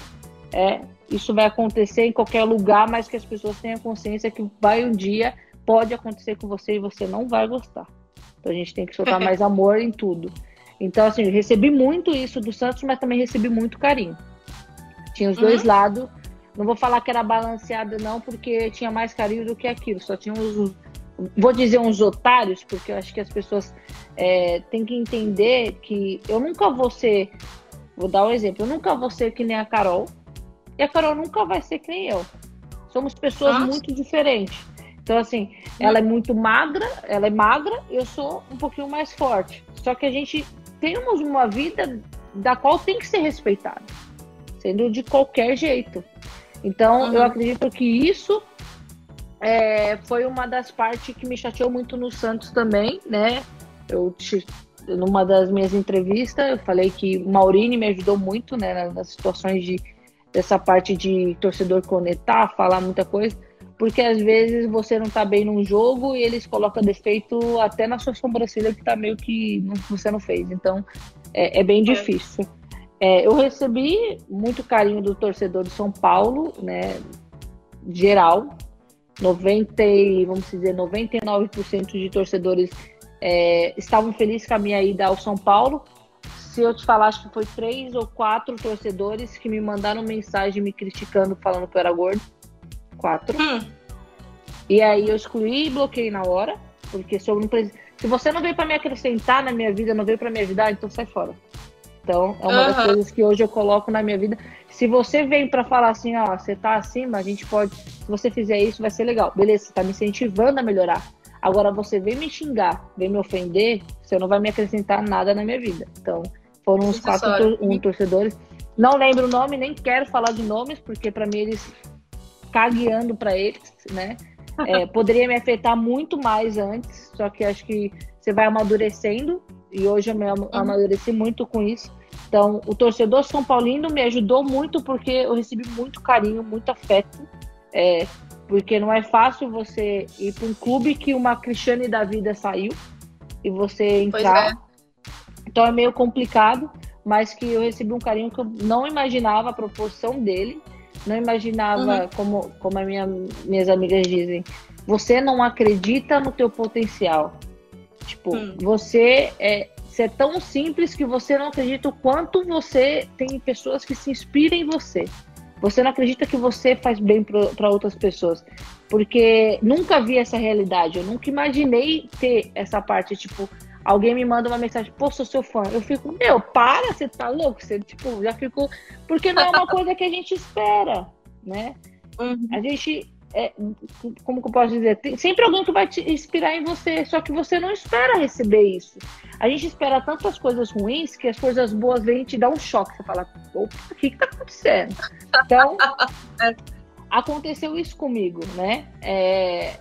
É isso vai acontecer em qualquer lugar, mas que as pessoas tenham consciência que vai um dia pode acontecer com você e você não vai gostar. Então a gente tem que soltar mais amor em tudo. Então, assim, recebi muito isso do Santos, mas também recebi muito carinho. Tinha os uhum. dois lados. Não vou falar que era balanceada, não, porque tinha mais carinho do que aquilo. Só tinha uns. Vou dizer uns otários, porque eu acho que as pessoas é, têm que entender que eu nunca vou ser. Vou dar um exemplo. Eu nunca vou ser que nem a Carol. E a Carol nunca vai ser que nem eu. Somos pessoas Nossa. muito diferentes. Então, assim, ela é muito magra, ela é magra, eu sou um pouquinho mais forte. Só que a gente temos uma vida da qual tem que ser respeitada, sendo de qualquer jeito. Então, uhum. eu acredito que isso é, foi uma das partes que me chateou muito no Santos também, né? Eu numa das minhas entrevistas, eu falei que Maurini me ajudou muito, né, nas situações de dessa parte de torcedor conectar, falar muita coisa porque às vezes você não tá bem num jogo e eles colocam defeito até na sua sobrancelha que tá meio que você não fez. Então é, é bem é. difícil. É, eu recebi muito carinho do torcedor de São Paulo, né? Geral. 90, vamos dizer, 99% de torcedores é, estavam felizes com a minha ida ao São Paulo. Se eu te falar, acho que foi três ou quatro torcedores que me mandaram mensagem me criticando, falando que eu era gordo quatro. Hum. E aí eu excluí e bloqueei na hora, porque se, não, se você não veio para me acrescentar na minha vida, não veio para me ajudar, então sai fora. Então, é uma uhum. das coisas que hoje eu coloco na minha vida. Se você vem para falar assim, ó, você tá acima, a gente pode, se você fizer isso, vai ser legal. Beleza, você tá me incentivando a melhorar. Agora você vem me xingar, vem me ofender, você não vai me acrescentar nada na minha vida. Então, foram uns quatro tor um, torcedores. Não lembro o nome, nem quero falar de nomes, porque para mim eles cagueando para eles, né? É, poderia me afetar muito mais antes, só que acho que você vai amadurecendo e hoje eu me uhum. amadureci muito com isso. Então, o torcedor São Paulino me ajudou muito porque eu recebi muito carinho, muito afeto. É, porque não é fácil você ir para um clube que uma Cristiane da vida saiu e você entrar. É. Então é meio complicado, mas que eu recebi um carinho que eu não imaginava a proporção dele. Não imaginava, uhum. como, como as minha, minhas amigas dizem, você não acredita no teu potencial. Tipo, uhum. você é, você é tão simples que você não acredita o quanto você tem pessoas que se inspiram em você. Você não acredita que você faz bem para outras pessoas. Porque nunca vi essa realidade. Eu nunca imaginei ter essa parte, tipo, alguém me manda uma mensagem, pô, sou seu fã. Eu fico, meu, para, você tá louco? Você, tipo, já ficou. Porque não é uma coisa que a gente espera, né? Uhum. A gente. É, como que eu posso dizer? Tem sempre alguém que vai te inspirar em você, só que você não espera receber isso. A gente espera tantas coisas ruins que as coisas boas vêm e te dá um choque. Você fala, opa, o que que tá acontecendo? Então, aconteceu isso comigo, né? É,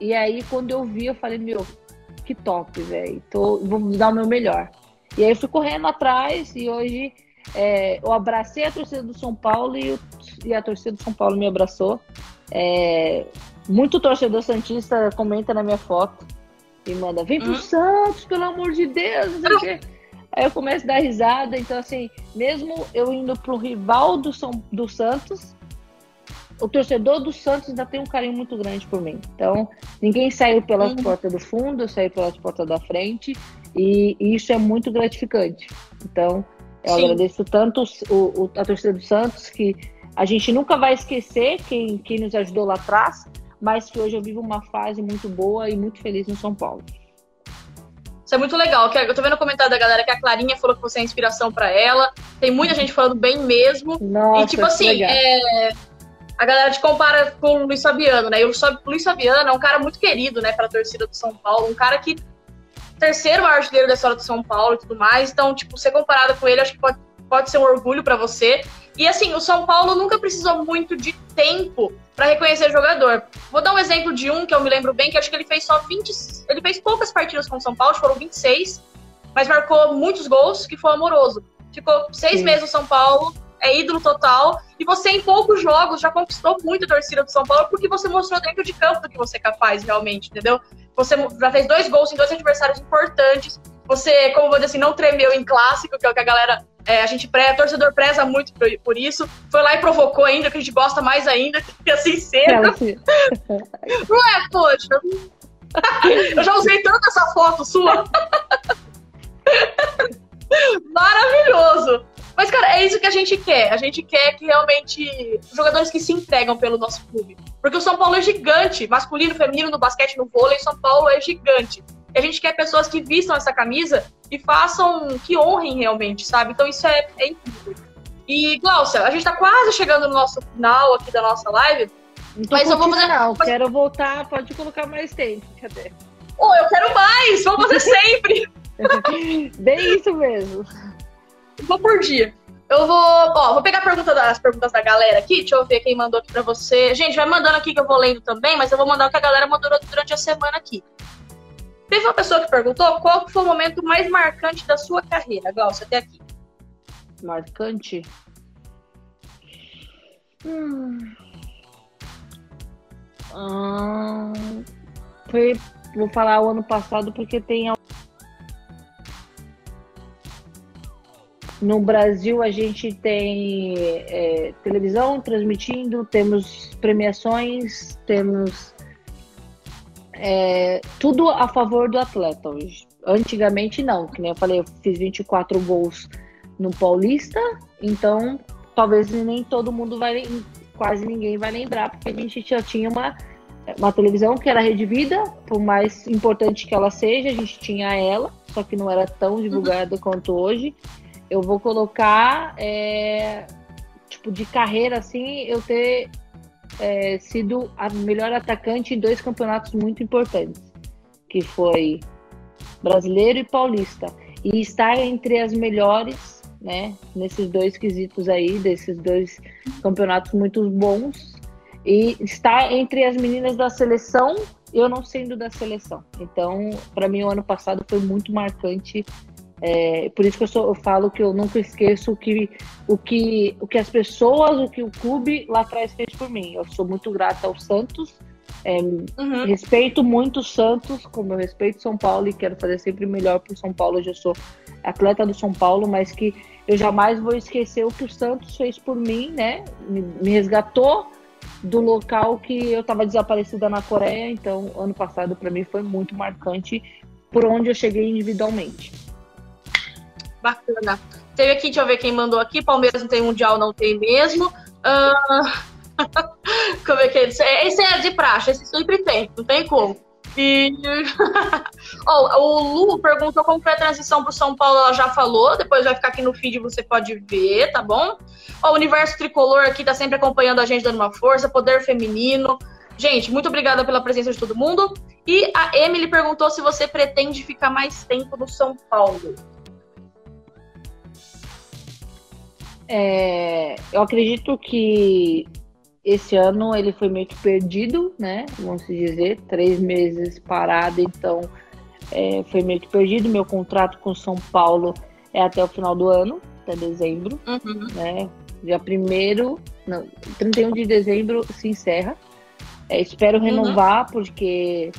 e aí, quando eu vi, eu falei, meu, que top, velho. Vou dar o meu melhor. E aí eu fui correndo atrás e hoje é, eu abracei a torcida do São Paulo e, e, a torcida do São Paulo me abraçou. É, muito torcedor Santista comenta na minha foto e manda: vem pro hum. Santos, pelo amor de Deus, não sei o quê. Aí eu começo a dar risada. Então, assim, mesmo eu indo pro rival do, São, do Santos, o torcedor do Santos ainda tem um carinho muito grande por mim. Então, ninguém saiu pelas uhum. portas do fundo, eu saí pelas portas da frente, e, e isso é muito gratificante. Então, eu Sim. agradeço tanto o, o, a torcida do Santos, que a gente nunca vai esquecer quem, quem nos ajudou lá atrás, mas que hoje eu vivo uma fase muito boa e muito feliz no São Paulo. Isso é muito legal. Eu tô vendo o comentário da galera que a Clarinha falou que você é inspiração para ela. Tem muita gente falando bem mesmo. Nossa, e tipo assim, é, a galera te compara com o Luiz Fabiano, né? E o Luiz Fabiano é um cara muito querido, né, pra torcida do São Paulo, um cara que terceiro maior artilheiro da história do São Paulo e tudo mais. Então, tipo, ser comparado com ele, acho que pode, pode ser um orgulho para você. E assim, o São Paulo nunca precisou muito de tempo para reconhecer jogador. Vou dar um exemplo de um que eu me lembro bem, que acho que ele fez só 20. Ele fez poucas partidas com o São Paulo, foram 26, mas marcou muitos gols, que foi amoroso. Ficou seis Sim. meses no São Paulo, é ídolo total. E você, em poucos jogos, já conquistou muito a torcida do São Paulo porque você mostrou dentro de campo do que você é capaz, realmente, entendeu? Você já fez dois gols em dois adversários importantes. Você, como vou dizer assim, não tremeu em clássico, que é o que a galera. É, a gente pré, torcedor preza muito por, por, isso. Foi lá e provocou ainda, que a gente gosta mais ainda, que assim seja. não é, poxa? Eu já usei tanto essa foto sua. Maravilhoso! Mas, cara, é isso que a gente quer. A gente quer que realmente jogadores que se entregam pelo nosso clube. Porque o São Paulo é gigante, masculino, feminino, no basquete, no vôlei, São Paulo é gigante. E a gente quer pessoas que vistam essa camisa e façam, que honrem realmente, sabe? Então isso é, é incrível. E, Glaucia, a gente tá quase chegando no nosso final aqui da nossa live. mas eu vou fazer. Não, mas... quero voltar, pode colocar mais tempo. Cadê? Oh, eu quero mais! Vamos fazer sempre! Bem isso mesmo vou por dia. Eu vou, ó, vou pegar pergunta das perguntas da galera aqui. Deixa eu ver quem mandou aqui pra você. Gente, vai mandando aqui que eu vou lendo também, mas eu vou mandar o que a galera mandou durante a semana aqui. Teve uma pessoa que perguntou qual foi o momento mais marcante da sua carreira, Glaucia, até aqui. Marcante? Hum. Hum. Foi, vou falar o ano passado porque tem No Brasil, a gente tem é, televisão transmitindo, temos premiações, temos é, tudo a favor do atleta. Antigamente, não, que nem eu falei, eu fiz 24 gols no Paulista, então talvez nem todo mundo vai, quase ninguém vai lembrar, porque a gente já tinha uma, uma televisão que era Rede Vida, por mais importante que ela seja, a gente tinha ela, só que não era tão divulgada uhum. quanto hoje eu vou colocar, é, tipo, de carreira, assim, eu ter é, sido a melhor atacante em dois campeonatos muito importantes, que foi brasileiro e paulista. E estar entre as melhores, né, nesses dois quesitos aí, desses dois campeonatos muito bons. E estar entre as meninas da seleção, eu não sendo da seleção. Então, para mim, o ano passado foi muito marcante é, por isso que eu, sou, eu, falo que eu nunca esqueço o que, o, que, o que as pessoas, o que o clube lá atrás fez por mim. Eu sou muito grata ao Santos, é, uhum. respeito muito o Santos, como eu respeito São Paulo e quero fazer sempre melhor para o São Paulo. Hoje eu sou atleta do São Paulo, mas que eu jamais vou esquecer o que o Santos fez por mim, né? Me, me resgatou do local que eu estava desaparecida na Coreia. Então, ano passado para mim foi muito marcante por onde eu cheguei individualmente. Bacana. Teve aqui, deixa eu ver quem mandou aqui. Palmeiras não tem mundial, não tem mesmo. Uh... como é que é isso? Esse é de praxe, esse sempre tem, não tem como. E oh, o Lu perguntou como foi a transição para São Paulo, ela já falou, depois vai ficar aqui no feed, você pode ver, tá bom? Oh, o Universo Tricolor aqui tá sempre acompanhando a gente, dando uma força, poder feminino. Gente, muito obrigada pela presença de todo mundo. E a Emily perguntou se você pretende ficar mais tempo no São Paulo. É, eu acredito que esse ano ele foi meio que perdido, né? Vamos dizer, três meses parado, então é, foi meio que perdido. Meu contrato com São Paulo é até o final do ano, até dezembro, uhum. né? Dia 1 não, 31 de dezembro se encerra. É, espero uhum. renovar, uhum. porque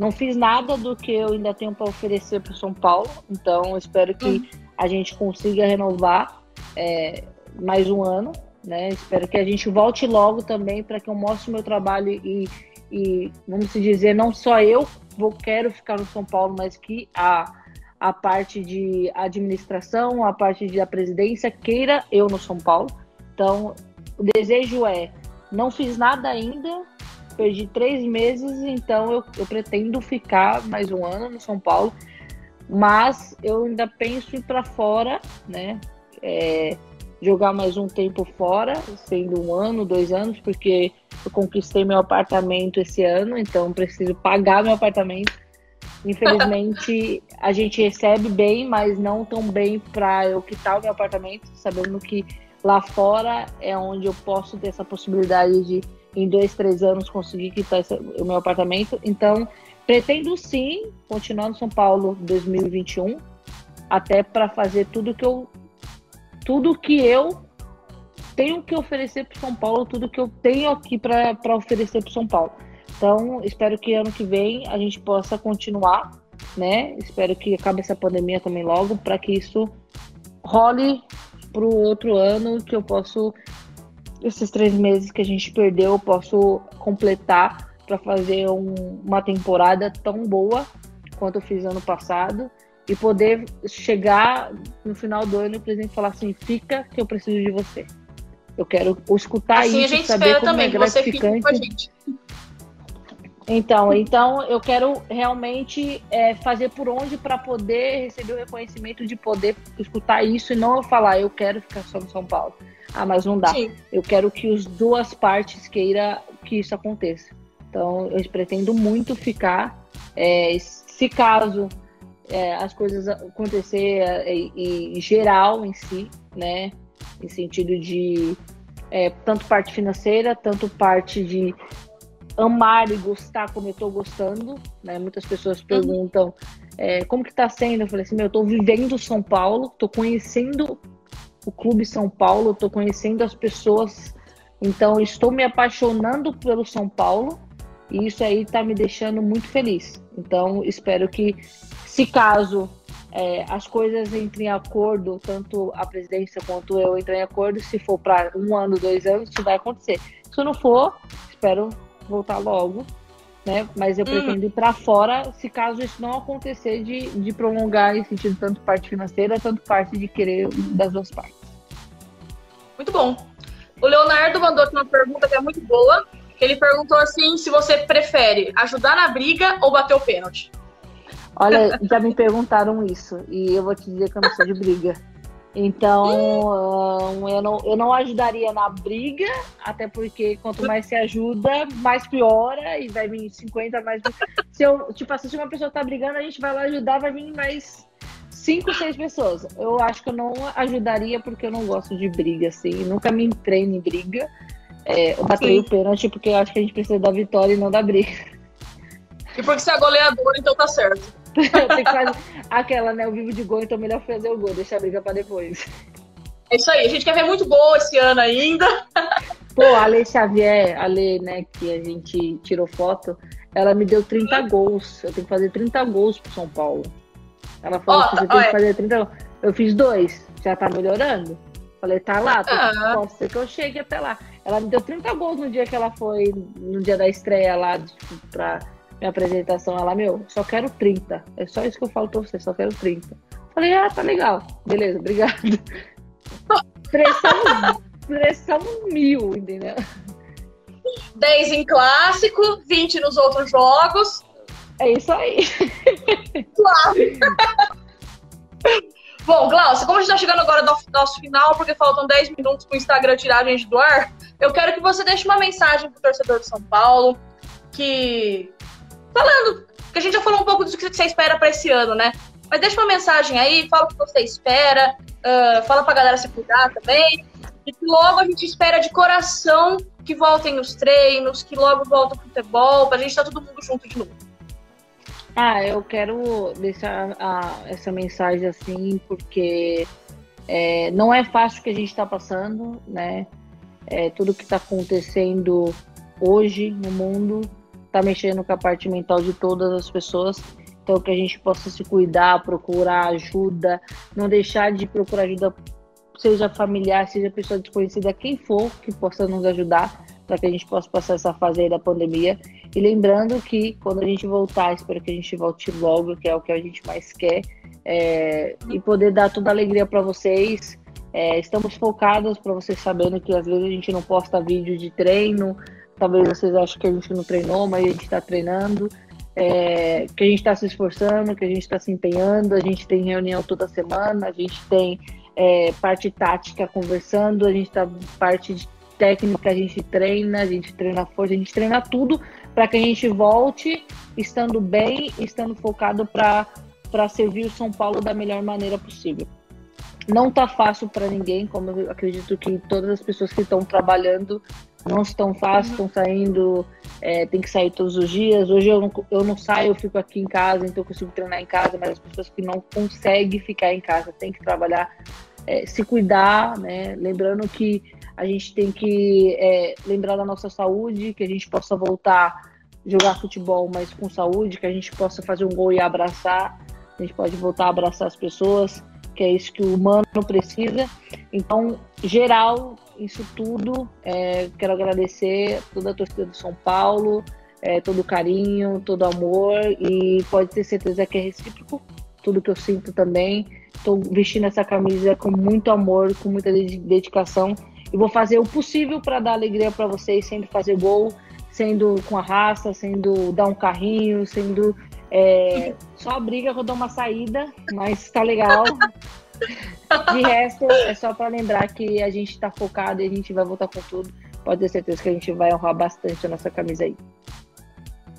não fiz nada do que eu ainda tenho para oferecer para São Paulo, então espero que uhum. a gente consiga renovar é, mais um ano né? Espero que a gente volte logo também para que eu mostre o meu trabalho e, e, vamos dizer, não só eu vou quero ficar no São Paulo, mas que a, a parte de administração, a parte da presidência queira eu no São Paulo. Então, o desejo é, não fiz nada ainda, perdi três meses, então eu, eu pretendo ficar mais um ano no São Paulo, mas eu ainda penso ir para fora, né? É, jogar mais um tempo fora, sendo um ano, dois anos, porque eu conquistei meu apartamento esse ano, então preciso pagar meu apartamento. Infelizmente, a gente recebe bem, mas não tão bem para eu quitar o meu apartamento, sabendo que lá fora é onde eu posso ter essa possibilidade de, em dois, três anos, conseguir quitar esse, o meu apartamento. Então, pretendo sim continuar no São Paulo 2021, até para fazer tudo que eu tudo que eu tenho que oferecer para São Paulo, tudo que eu tenho aqui para oferecer para São Paulo. Então, espero que ano que vem a gente possa continuar, né? Espero que acabe essa pandemia também logo, para que isso role para o outro ano, que eu posso, esses três meses que a gente perdeu, eu posso completar para fazer um, uma temporada tão boa quanto eu fiz ano passado e poder chegar no final do ano e o presidente falar assim, fica que eu preciso de você. Eu quero escutar assim isso, a gente saber como também, é gratificante. Que você fique com a gente. Então, então eu quero realmente é, fazer por onde para poder receber o reconhecimento de poder escutar isso e não eu falar, eu quero ficar só no São Paulo. Ah, mas não dá. Sim. Eu quero que as duas partes queira que isso aconteça. Então, eu pretendo muito ficar. É, se caso é, as coisas acontecer é, em geral em si, né? Em sentido de é, tanto parte financeira, tanto parte de amar e gostar como eu estou gostando, né? Muitas pessoas uhum. perguntam é, como que está sendo. Eu falei assim, meu, eu tô vivendo São Paulo, estou conhecendo o clube São Paulo, estou conhecendo as pessoas, então estou me apaixonando pelo São Paulo e isso aí está me deixando muito feliz. Então espero que se caso é, as coisas entrem em acordo, tanto a presidência quanto eu entrem em acordo, se for para um ano, dois anos, isso vai acontecer. Se não for, espero voltar logo, né? Mas eu hum. pretendo ir para fora, se caso isso não acontecer, de, de prolongar em sentido tanto parte financeira, tanto parte de querer das duas partes. Muito bom. O Leonardo mandou aqui uma pergunta que é muito boa. Ele perguntou assim se você prefere ajudar na briga ou bater o pênalti. Olha, já me perguntaram isso e eu vou te dizer que eu não sou de briga. Então, um, eu, não, eu não ajudaria na briga, até porque quanto mais se ajuda, mais piora e vai vir 50 mais. Se eu, tipo assim, se uma pessoa tá brigando, a gente vai lá ajudar, vai vir mais 5, 6 pessoas. Eu acho que eu não ajudaria porque eu não gosto de briga, assim. Nunca me treino em briga. É, eu bateria o pênalti porque eu acho que a gente precisa da vitória e não da briga. E porque você é goleador, então tá certo. Tem que fazer aquela, né? O vivo de gol, então melhor fazer o gol, deixar a briga pra depois. É isso aí, a gente quer ver muito gol esse ano ainda. Pô, a Ale Xavier, a Ale, né, que a gente tirou foto, ela me deu 30 gols. Eu tenho que fazer 30 gols pro São Paulo. Ela falou oh, que você tem que fazer 30 gols. Eu fiz dois, já tá melhorando. Falei, tá lá, tô, ah. pode ser que eu chegue até lá. Ela me deu 30 gols no dia que ela foi, no dia da estreia lá, tipo, pra minha apresentação, ela, meu, só quero 30. É só isso que eu falo pra você, só quero 30. Falei, ah, tá legal. Beleza, obrigado. Pressão, pressão mil, entendeu? 10 em clássico, 20 nos outros jogos. É isso aí. Claro. Bom, Glaucia, como a gente tá chegando agora no nosso final, porque faltam 10 minutos para o Instagram tirar a gente do ar, eu quero que você deixe uma mensagem pro torcedor de São Paulo, que. Falando, que a gente já falou um pouco do que você espera para esse ano, né? Mas deixa uma mensagem aí, fala o que você espera, uh, fala pra galera se cuidar também. E que logo a gente espera de coração que voltem os treinos, que logo volta o futebol, pra gente estar tá todo mundo junto de novo. Ah, eu quero deixar a, essa mensagem assim, porque é, não é fácil o que a gente está passando, né? É, tudo que está acontecendo hoje no mundo está mexendo com a parte mental de todas as pessoas. Então, que a gente possa se cuidar, procurar ajuda, não deixar de procurar ajuda, seja familiar, seja pessoa desconhecida, quem for que possa nos ajudar para que a gente possa passar essa fase aí da pandemia. E lembrando que quando a gente voltar, espero que a gente volte logo, que é o que a gente mais quer, é, e poder dar toda a alegria para vocês. É, estamos focados para vocês sabendo que às vezes a gente não posta vídeo de treino, talvez vocês achem que a gente não treinou, mas a gente está treinando é, que a gente está se esforçando, que a gente está se empenhando, a gente tem reunião toda semana, a gente tem é, parte tática conversando, a gente está parte de técnica, a gente treina, a gente treina força, a gente treina tudo para que a gente volte estando bem, estando focado para servir o São Paulo da melhor maneira possível. Não tá fácil para ninguém, como eu acredito que todas as pessoas que estão trabalhando não estão fáceis, estão saindo, é, tem que sair todos os dias. Hoje eu não, eu não saio, eu fico aqui em casa, então eu consigo treinar em casa, mas as pessoas que não conseguem ficar em casa têm que trabalhar, é, se cuidar, né? Lembrando que a gente tem que é, lembrar da nossa saúde, que a gente possa voltar jogar futebol, mas com saúde, que a gente possa fazer um gol e abraçar, a gente pode voltar a abraçar as pessoas, que é isso que o humano precisa. Então, geral, isso tudo. É, quero agradecer toda a torcida do São Paulo, é, todo o carinho, todo o amor e pode ter certeza que é recíproco. Tudo que eu sinto também. Estou vestindo essa camisa com muito amor, com muita dedicação e vou fazer o possível para dar alegria para vocês, sendo fazer gol, sendo com a raça, sendo dar um carrinho, sendo é, só briga quando dou uma saída, mas tá legal. De resto, é só para lembrar que a gente está focado e a gente vai voltar com tudo. Pode ter certeza que a gente vai honrar bastante a nossa camisa aí.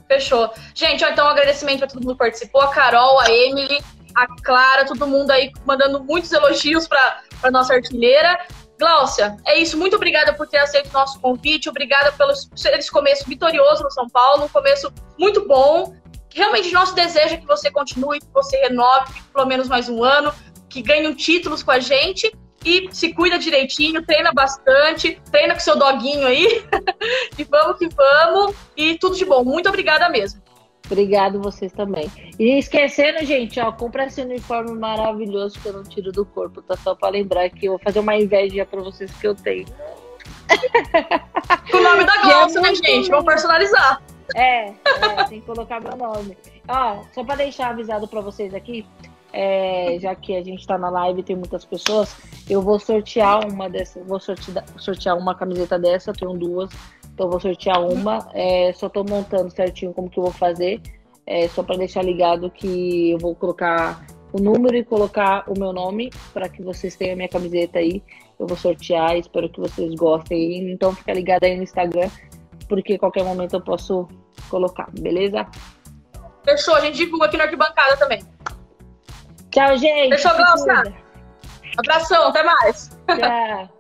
Fechou. Gente, então um agradecimento a todo mundo que participou, a Carol, a Emily, a Clara, todo mundo aí mandando muitos elogios para nossa artilheira. Gláucia, é isso. Muito obrigada por ter aceito o nosso convite. Obrigada pelo esse começo vitorioso no São Paulo, um começo muito bom. Realmente, nosso desejo é que você continue, que você renove pelo menos mais um ano que ganham títulos com a gente e se cuida direitinho, treina bastante, treina com seu doguinho aí. e vamos que vamos. E tudo de bom. Muito obrigada mesmo. Obrigado vocês também. E esquecendo, gente, ó, compra esse uniforme maravilhoso que eu não tiro do corpo, tá? Só pra lembrar que eu vou fazer uma inveja pra vocês que eu tenho. Com o nome da Glaucia, é né, gente? Vamos personalizar. É, é, tem que colocar meu nome. Ó, só pra deixar avisado pra vocês aqui, é, já que a gente está na live tem muitas pessoas, eu vou sortear uma dessas, vou sortear, sortear uma camiseta dessa, tenho duas, então vou sortear uma. É, só estou montando certinho como que eu vou fazer, é, só para deixar ligado que eu vou colocar o número e colocar o meu nome para que vocês tenham a minha camiseta aí. Eu vou sortear, espero que vocês gostem. Então fica ligado aí no Instagram, porque qualquer momento eu posso colocar, beleza? Fechou, a gente divulga aqui na arquibancada também. Tchau, gente. Fechou, Glaucia? Abração, até mais. Tchau.